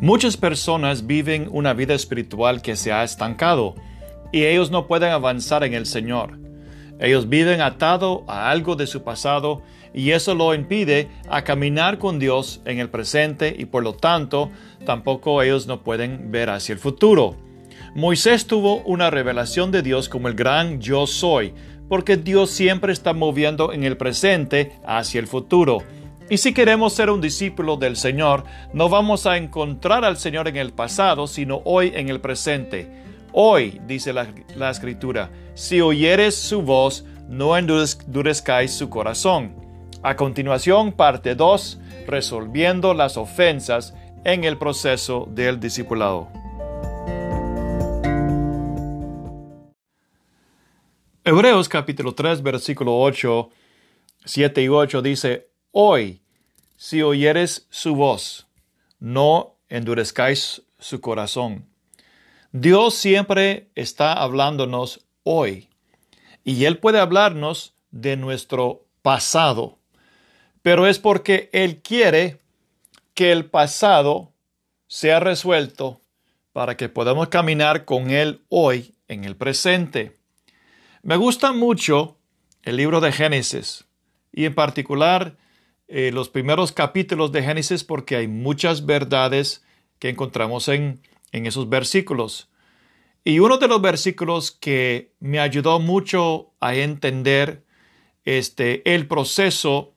Muchas personas viven una vida espiritual que se ha estancado y ellos no pueden avanzar en el Señor. Ellos viven atado a algo de su pasado y eso lo impide a caminar con Dios en el presente y por lo tanto tampoco ellos no pueden ver hacia el futuro. Moisés tuvo una revelación de Dios como el gran yo soy, porque Dios siempre está moviendo en el presente hacia el futuro. Y si queremos ser un discípulo del Señor, no vamos a encontrar al Señor en el pasado, sino hoy en el presente. Hoy, dice la, Escritura, si oyeres su voz, no endurezcáis su corazón. A continuación, parte 2, resolviendo las ofensas en el proceso del discipulado. Hebreos capítulo 3, versículo 8, 7 y 8 dice, Hoy, si oyeres su voz, no endurezcáis su corazón. Dios siempre está hablándonos hoy y Él puede hablarnos de nuestro pasado, pero es porque Él quiere que el pasado sea resuelto para que podamos caminar con Él hoy en el presente. Me gusta mucho el libro de Génesis y en particular eh, los primeros capítulos de Génesis porque hay muchas verdades que encontramos en, en esos versículos. Y uno de los versículos que me ayudó mucho a entender este, el proceso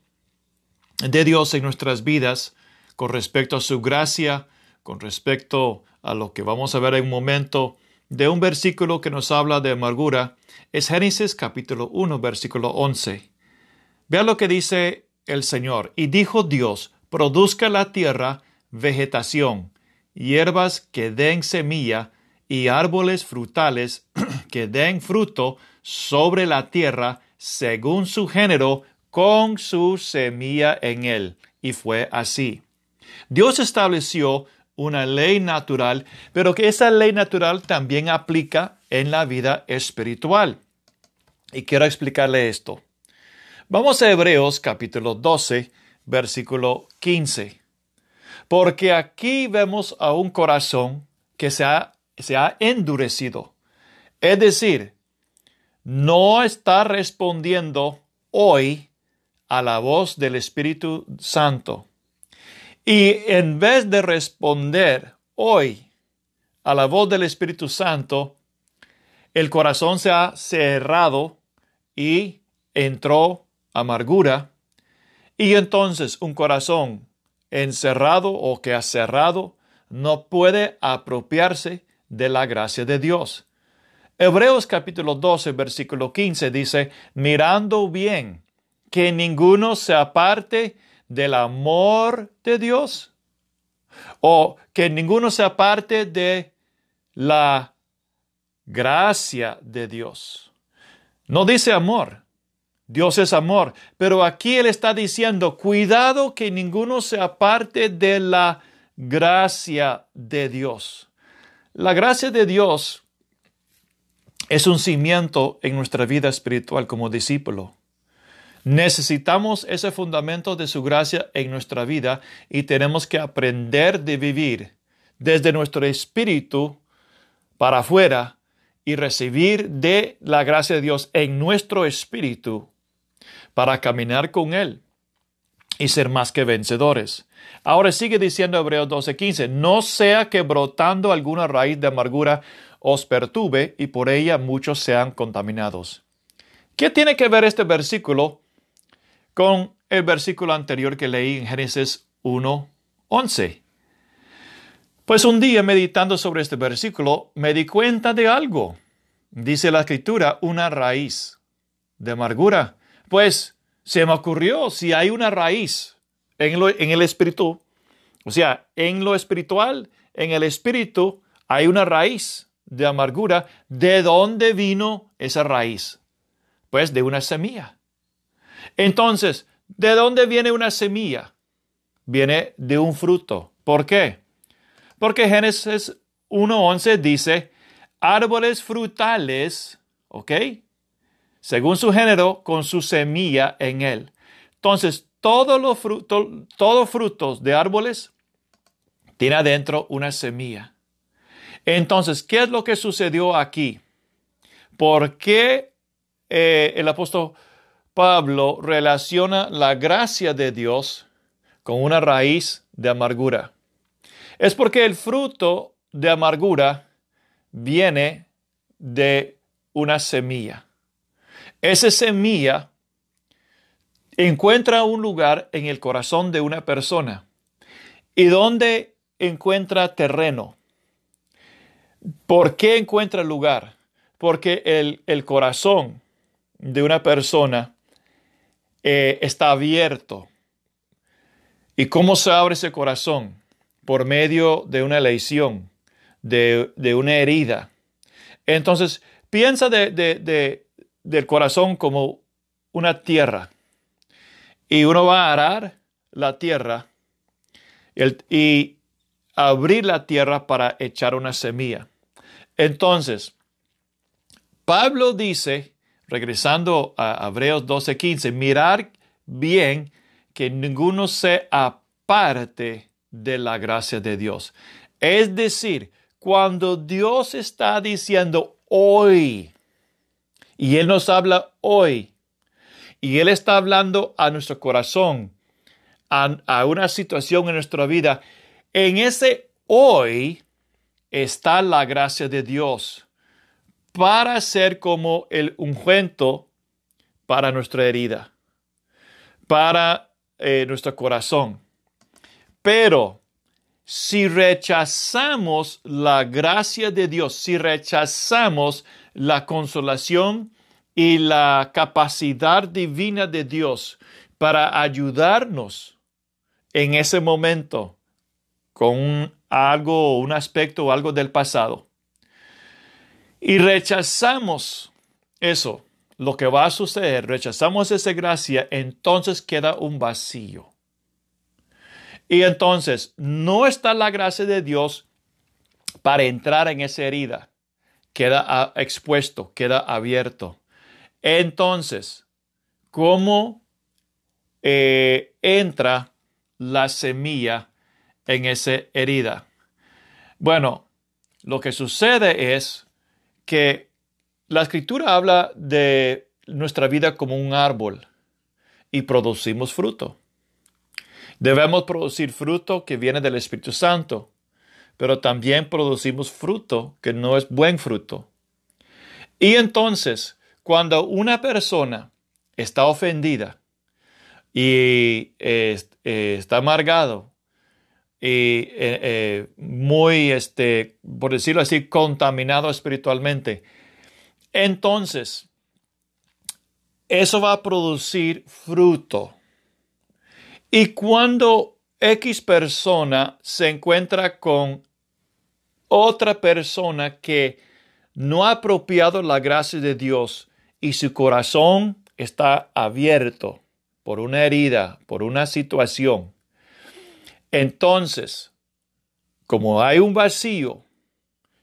de Dios en nuestras vidas con respecto a su gracia, con respecto a lo que vamos a ver en un momento, de un versículo que nos habla de amargura es Génesis capítulo 1, versículo 11. Vea lo que dice el Señor. Y dijo Dios, produzca la tierra vegetación, hierbas que den semilla y árboles frutales que den fruto sobre la tierra según su género, con su semilla en él. Y fue así. Dios estableció una ley natural, pero que esa ley natural también aplica en la vida espiritual. Y quiero explicarle esto. Vamos a Hebreos capítulo 12, versículo 15. Porque aquí vemos a un corazón que se ha, se ha endurecido. Es decir, no está respondiendo hoy a la voz del Espíritu Santo. Y en vez de responder hoy a la voz del Espíritu Santo, el corazón se ha cerrado y entró amargura. Y entonces un corazón encerrado o que ha cerrado no puede apropiarse de la gracia de Dios. Hebreos capítulo 12, versículo 15 dice, mirando bien que ninguno se aparte del amor de Dios o que ninguno se aparte de la gracia de Dios. No dice amor. Dios es amor. Pero aquí Él está diciendo, cuidado que ninguno se aparte de la gracia de Dios. La gracia de Dios es un cimiento en nuestra vida espiritual como discípulo. Necesitamos ese fundamento de su gracia en nuestra vida y tenemos que aprender de vivir desde nuestro espíritu para afuera y recibir de la gracia de Dios en nuestro espíritu para caminar con Él y ser más que vencedores. Ahora sigue diciendo Hebreos 12:15, no sea que brotando alguna raíz de amargura os perturbe y por ella muchos sean contaminados. ¿Qué tiene que ver este versículo con el versículo anterior que leí en Génesis 1, 11. Pues un día meditando sobre este versículo me di cuenta de algo. Dice la escritura, una raíz de amargura. Pues se me ocurrió, si hay una raíz en, el espíritu, o sea, en lo espiritual, en el espíritu, hay una raíz de amargura. ¿De dónde vino esa raíz? Pues de una semilla. Entonces, ¿de dónde viene una semilla? Viene de un fruto. ¿Por qué? Porque Génesis 1.11 dice, árboles frutales, ¿ok? Según su género, con su semilla en él. Entonces, todos los frutos, todos frutos de árboles tiene adentro una semilla. Entonces, ¿qué es lo que sucedió aquí? ¿Por qué eh, el apóstol Pablo relaciona la gracia de Dios con una raíz de amargura? Es porque el fruto de amargura viene de una semilla. Esa semilla encuentra un lugar en el corazón de una persona. ¿Y dónde encuentra terreno? ¿Por qué encuentra lugar? Porque el, corazón de una persona eh, está abierto. ¿Y cómo se abre ese corazón? Por medio de una lesión, de, una herida. Entonces, piensa del corazón como una tierra. Y uno va a arar la tierra y abrir la tierra para echar una semilla. Entonces, Pablo dice, regresando a Hebreos 12:15, mirar bien que ninguno se aparte de la gracia de Dios. Es decir, cuando Dios está diciendo hoy, y Él nos habla hoy, y Él está hablando a nuestro corazón, a, una situación en nuestra vida, en ese hoy está la gracia de Dios para ser como el ungüento para nuestra herida, para eh, nuestro corazón. Pero si rechazamos la gracia de Dios, si rechazamos la consolación y la capacidad divina de Dios para ayudarnos en ese momento con algo, un aspecto o algo del pasado, y rechazamos eso, lo que va a suceder, rechazamos esa gracia, entonces queda un vacío. Y entonces no está la gracia de Dios para entrar en esa herida. Queda expuesto, queda abierto. Entonces, ¿cómo eh, entra la semilla en esa herida? Bueno, lo que sucede es que la escritura habla de nuestra vida como un árbol y producimos fruto. Debemos producir fruto que viene del Espíritu Santo, pero también producimos fruto que no es buen fruto. Y entonces, cuando una persona está ofendida y eh, está amargado y eh, eh, muy, este, por decirlo así, contaminado espiritualmente, entonces eso va a producir fruto. Y cuando X persona se encuentra con otra persona que no ha apropiado la gracia de Dios y su corazón está abierto por una herida, por una situación, entonces, como hay un vacío,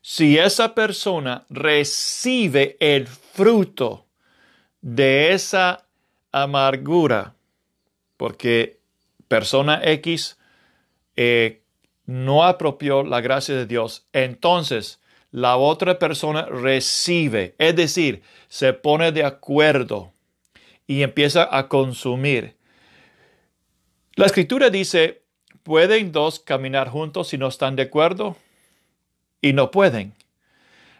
si esa persona recibe el fruto de esa amargura, porque persona X eh, no apropió la gracia de Dios, entonces la otra persona recibe, es decir, se pone de acuerdo y empieza a consumir. La escritura dice, ¿Pueden dos caminar juntos si no están de acuerdo? Y no pueden.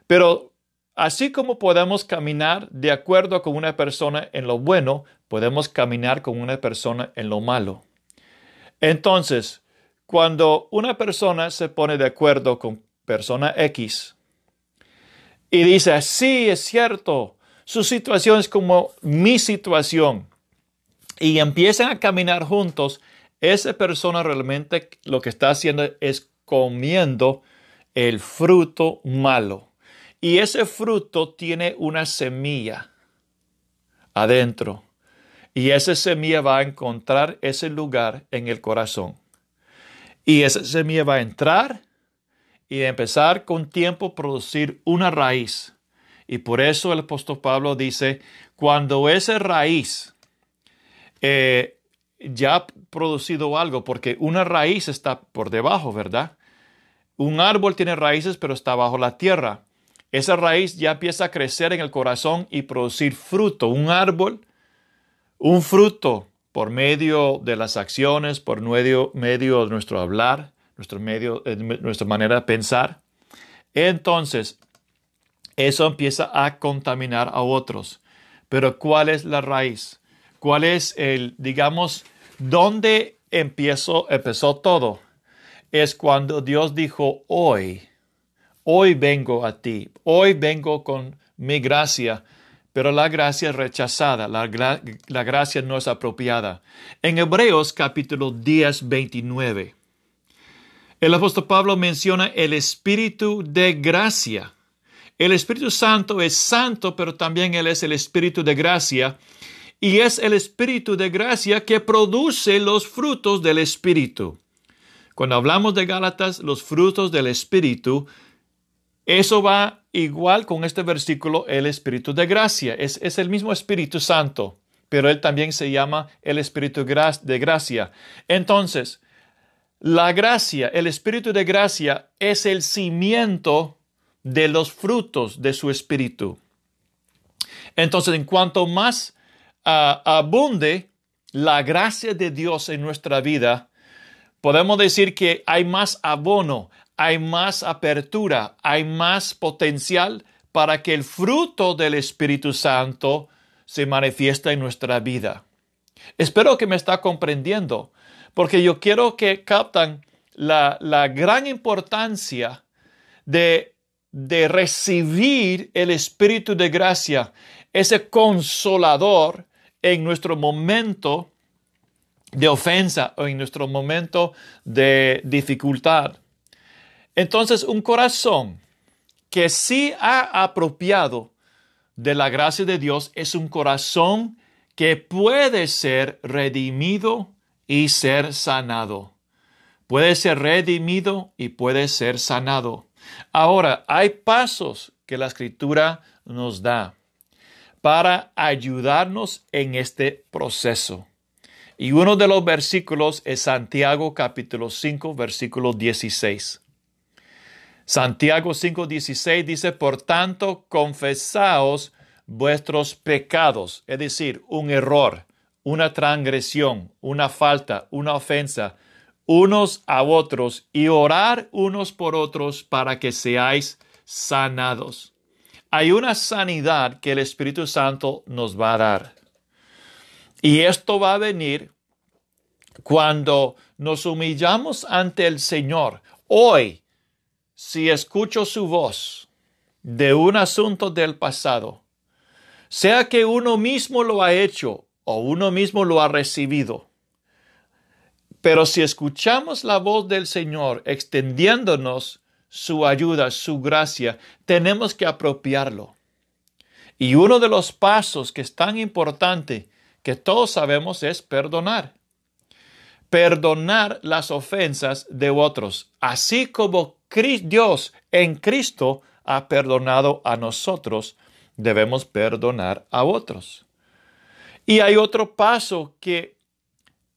Pero así como podemos caminar de acuerdo con una persona en lo bueno, podemos caminar con una persona en lo malo. Entonces, cuando una persona se pone de acuerdo con persona X y dice, sí, es cierto, su situación es como mi situación, y empiezan a caminar juntos, esa persona realmente lo que está haciendo es comiendo el fruto malo. Y ese fruto tiene una semilla adentro. Y esa semilla va a encontrar ese lugar en el corazón. Y esa semilla va a entrar y empezar con tiempo a producir una raíz. Y por eso el apóstol Pablo dice, cuando esa raíz eh, ya ha producido algo, porque una raíz está por debajo, ¿verdad? un árbol tiene raíces pero está bajo la tierra. Esa raíz ya empieza a crecer en el corazón y producir fruto. Un árbol, un fruto por medio de las acciones, por medio, de nuestro hablar, nuestro medio, eh, nuestra manera de pensar. Entonces, eso empieza a contaminar a otros. Pero ¿cuál es la raíz? ¿Cuál es el, digamos, dónde empezó, empezó todo? Es cuando Dios dijo, hoy, hoy vengo a ti, hoy vengo con mi gracia, pero la gracia es rechazada, la, la, gracia no es apropiada. En Hebreos capítulo 10, 29, el apóstol Pablo menciona el espíritu de gracia. El Espíritu Santo es santo, pero también Él es el Espíritu de gracia. Y es el Espíritu de gracia que produce los frutos del Espíritu. Cuando hablamos de Gálatas, los frutos del Espíritu, eso va igual con este versículo, el Espíritu de gracia. Es, es el mismo Espíritu Santo, pero Él también se llama el Espíritu de gracia. Entonces, la gracia, el Espíritu de gracia es el cimiento de los frutos de su espíritu. Entonces, en cuanto más ah, abunde la gracia de Dios en nuestra vida, podemos decir que hay más abono, hay más apertura, hay más potencial para que el fruto del Espíritu Santo se manifieste en nuestra vida. Espero que me está comprendiendo, porque yo quiero que captan la, la gran importancia de de recibir el Espíritu de gracia, ese consolador en nuestro momento de ofensa o en nuestro momento de dificultad. Entonces, un corazón que sí ha apropiado de la gracia de Dios es un corazón que puede ser redimido y ser sanado. Puede ser redimido y puede ser sanado. Ahora, hay pasos que la escritura nos da para ayudarnos en este proceso. Y uno de los versículos es Santiago capítulo 5, versículo 16. Santiago 5, 16 dice, por tanto, confesaos vuestros pecados, es decir, un error, una transgresión, una falta, una ofensa, unos a otros y orar unos por otros para que seáis sanados. Hay una sanidad que el Espíritu Santo nos va a dar. Y esto va a venir cuando nos humillamos ante el Señor. Hoy, si escucho su voz de un asunto del pasado, sea que uno mismo lo ha hecho o uno mismo lo ha recibido, pero si escuchamos la voz del Señor extendiéndonos su ayuda, su gracia, tenemos que apropiarlo. Y uno de los pasos que es tan importante que todos sabemos es perdonar. Perdonar las ofensas de otros, así como Dios en Cristo ha perdonado a nosotros, debemos perdonar a otros. Y hay otro paso que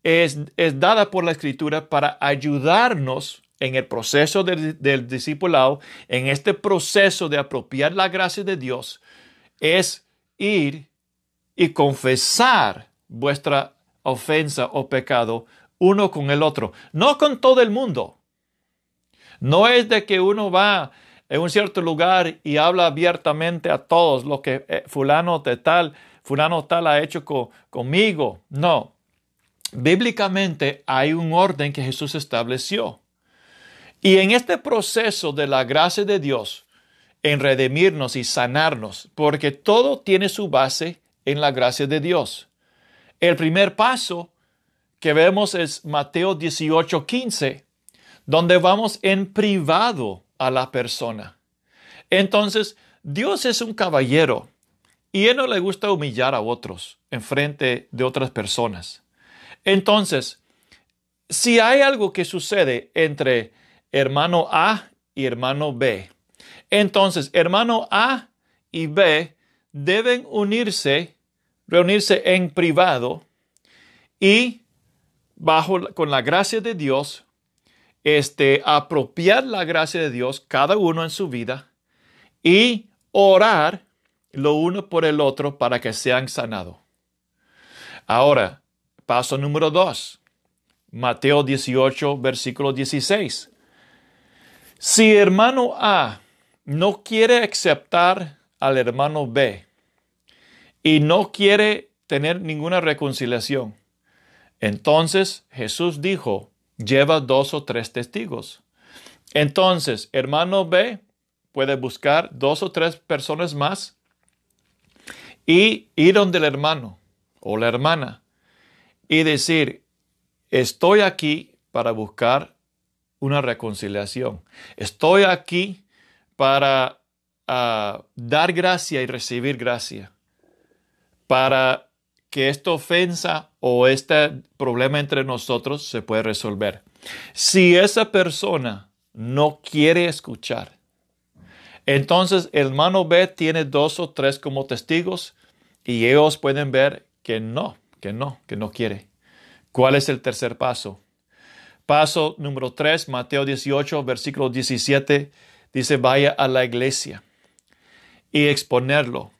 es, dada por la escritura para ayudarnos en el proceso del, del discipulado, en este proceso de apropiar la gracia de Dios, es ir y confesar vuestra ofensa o pecado uno con el otro, no con todo el mundo. No es de que uno va en un cierto lugar y habla abiertamente a todos lo que eh, fulano de tal, fulano tal ha hecho conmigo. No, bíblicamente hay un orden que Jesús estableció. Y en este proceso de la gracia de Dios, en redimirnos y sanarnos, porque todo tiene su base en la gracia de Dios. El primer paso que vemos es Mateo 18, 15, donde vamos en privado a la persona. Entonces, Dios es un caballero y él no le gusta humillar a otros en frente de otras personas. Entonces, si hay algo que sucede entre hermano A y hermano B, entonces hermano A y B deben unirse, reunirse en privado y bajo con la gracia de Dios este, apropiar la gracia de Dios, cada uno en su vida, y orar lo uno por el otro para que sean sanados. Ahora, paso número dos. Mateo 18, versículo 16. Si hermano A no quiere aceptar al hermano B y no quiere tener ninguna reconciliación, entonces Jesús dijo, lleva dos o tres testigos. Entonces, hermano B puede buscar dos o tres personas más y ir donde el hermano o la hermana y decir, Estoy aquí para buscar una reconciliación. Estoy aquí para ah, dar gracia y recibir gracia. Para que esta ofensa o este problema entre nosotros se pueda resolver. Si esa persona no quiere escuchar, entonces el hermano B tiene dos o tres como testigos y ellos pueden ver que no, que no, que no quiere. ¿Cuál es el tercer paso? Paso número 3, Mateo 18, versículo 17, dice, vaya a la iglesia y exponerlo.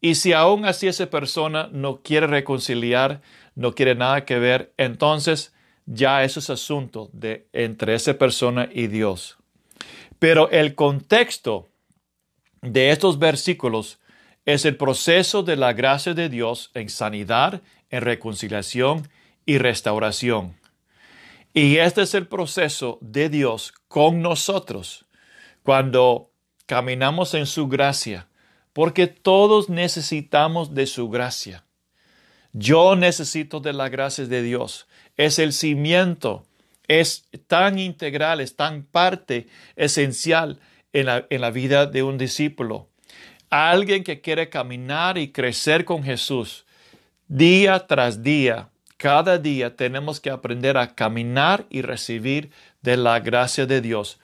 Y si aún así esa persona no quiere reconciliar, no quiere nada que ver, entonces ya eso es asunto de entre esa persona y Dios. Pero el contexto de estos versículos es el proceso de la gracia de Dios en sanidad, en reconciliación y restauración. Y este es el proceso de Dios con nosotros cuando caminamos en su gracia, porque todos necesitamos de su gracia. Yo necesito de la gracia de Dios. Es el cimiento, es tan integral, es tan parte esencial en la, en la vida de un discípulo. Alguien que quiere caminar y crecer con Jesús día tras día cada día tenemos que aprender a caminar y recibir de la gracia de Dios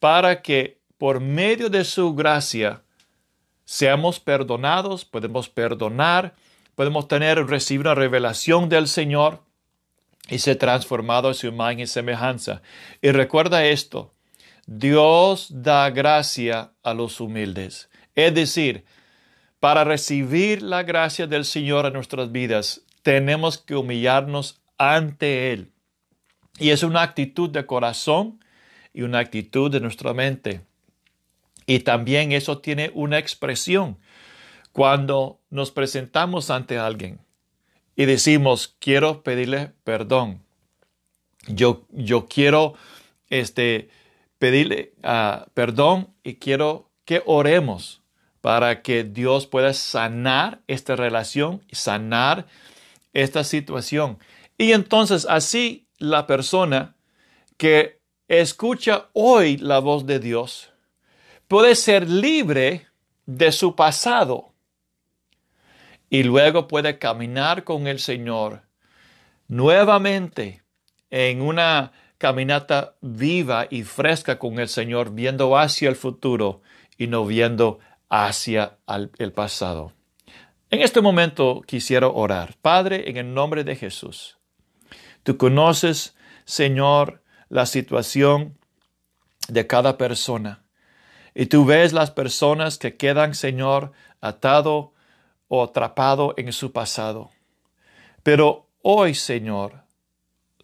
para que por medio de su gracia seamos perdonados, podemos perdonar, podemos tener, recibir una revelación del Señor y ser transformado en su imagen y semejanza. Y recuerda esto, Dios da gracia a los humildes. Es decir, para recibir la gracia del Señor en nuestras vidas, tenemos que humillarnos ante Él. Y es una actitud de corazón y una actitud de nuestra mente. Y también eso tiene una expresión cuando nos presentamos ante alguien y decimos, quiero pedirle perdón. Yo, yo quiero este, pedirle uh, perdón y quiero que oremos para que Dios pueda sanar esta relación, sanar esta situación. Y entonces así la persona que escucha hoy la voz de Dios puede ser libre de su pasado y luego puede caminar con el Señor nuevamente en una caminata viva y fresca con el Señor, viendo hacia el futuro y no viendo hacia el pasado. En este momento quisiera orar. Padre, en el nombre de Jesús, tú conoces, Señor, la situación de cada persona. Y tú ves las personas que quedan, Señor, atado o atrapado en su pasado. Pero hoy, Señor,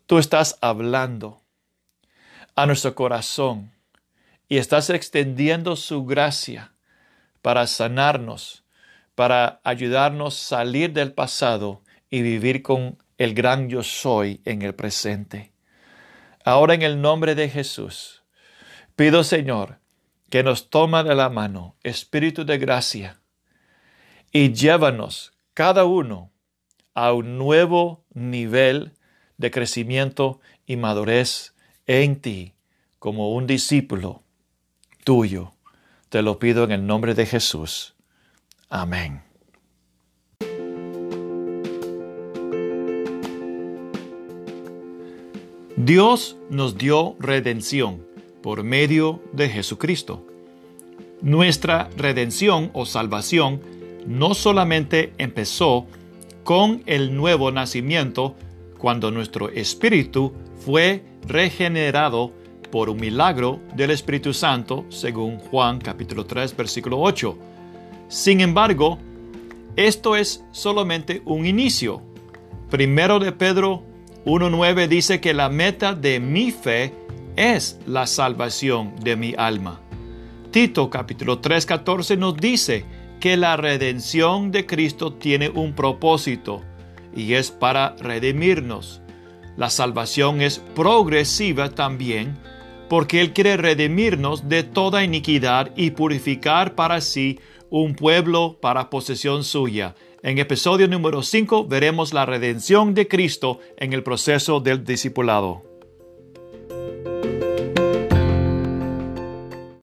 tú estás hablando a nuestro corazón y estás extendiendo su gracia para sanarnos para ayudarnos a salir del pasado y vivir con el gran yo soy en el presente. Ahora en el nombre de Jesús, pido Señor que nos toma de la mano, Espíritu de gracia, y llévanos cada uno a un nuevo nivel de crecimiento y madurez en ti como un discípulo tuyo. Te lo pido en el nombre de Jesús. Amén. Dios nos dio redención por medio de Jesucristo. Nuestra redención o salvación no solamente empezó con el nuevo nacimiento cuando nuestro espíritu fue regenerado por un milagro del Espíritu Santo, según Juan capítulo 3, versículo 8. Sin embargo, esto es solamente un inicio. Primero de Pedro 1.9 dice que la meta de mi fe es la salvación de mi alma. Tito capítulo 3.14 nos dice que la redención de Cristo tiene un propósito y es para redimirnos. La salvación es progresiva también porque Él quiere redimirnos de toda iniquidad y purificar para sí un pueblo para posesión suya. En episodio número 5 veremos la redención de Cristo en el proceso del discipulado.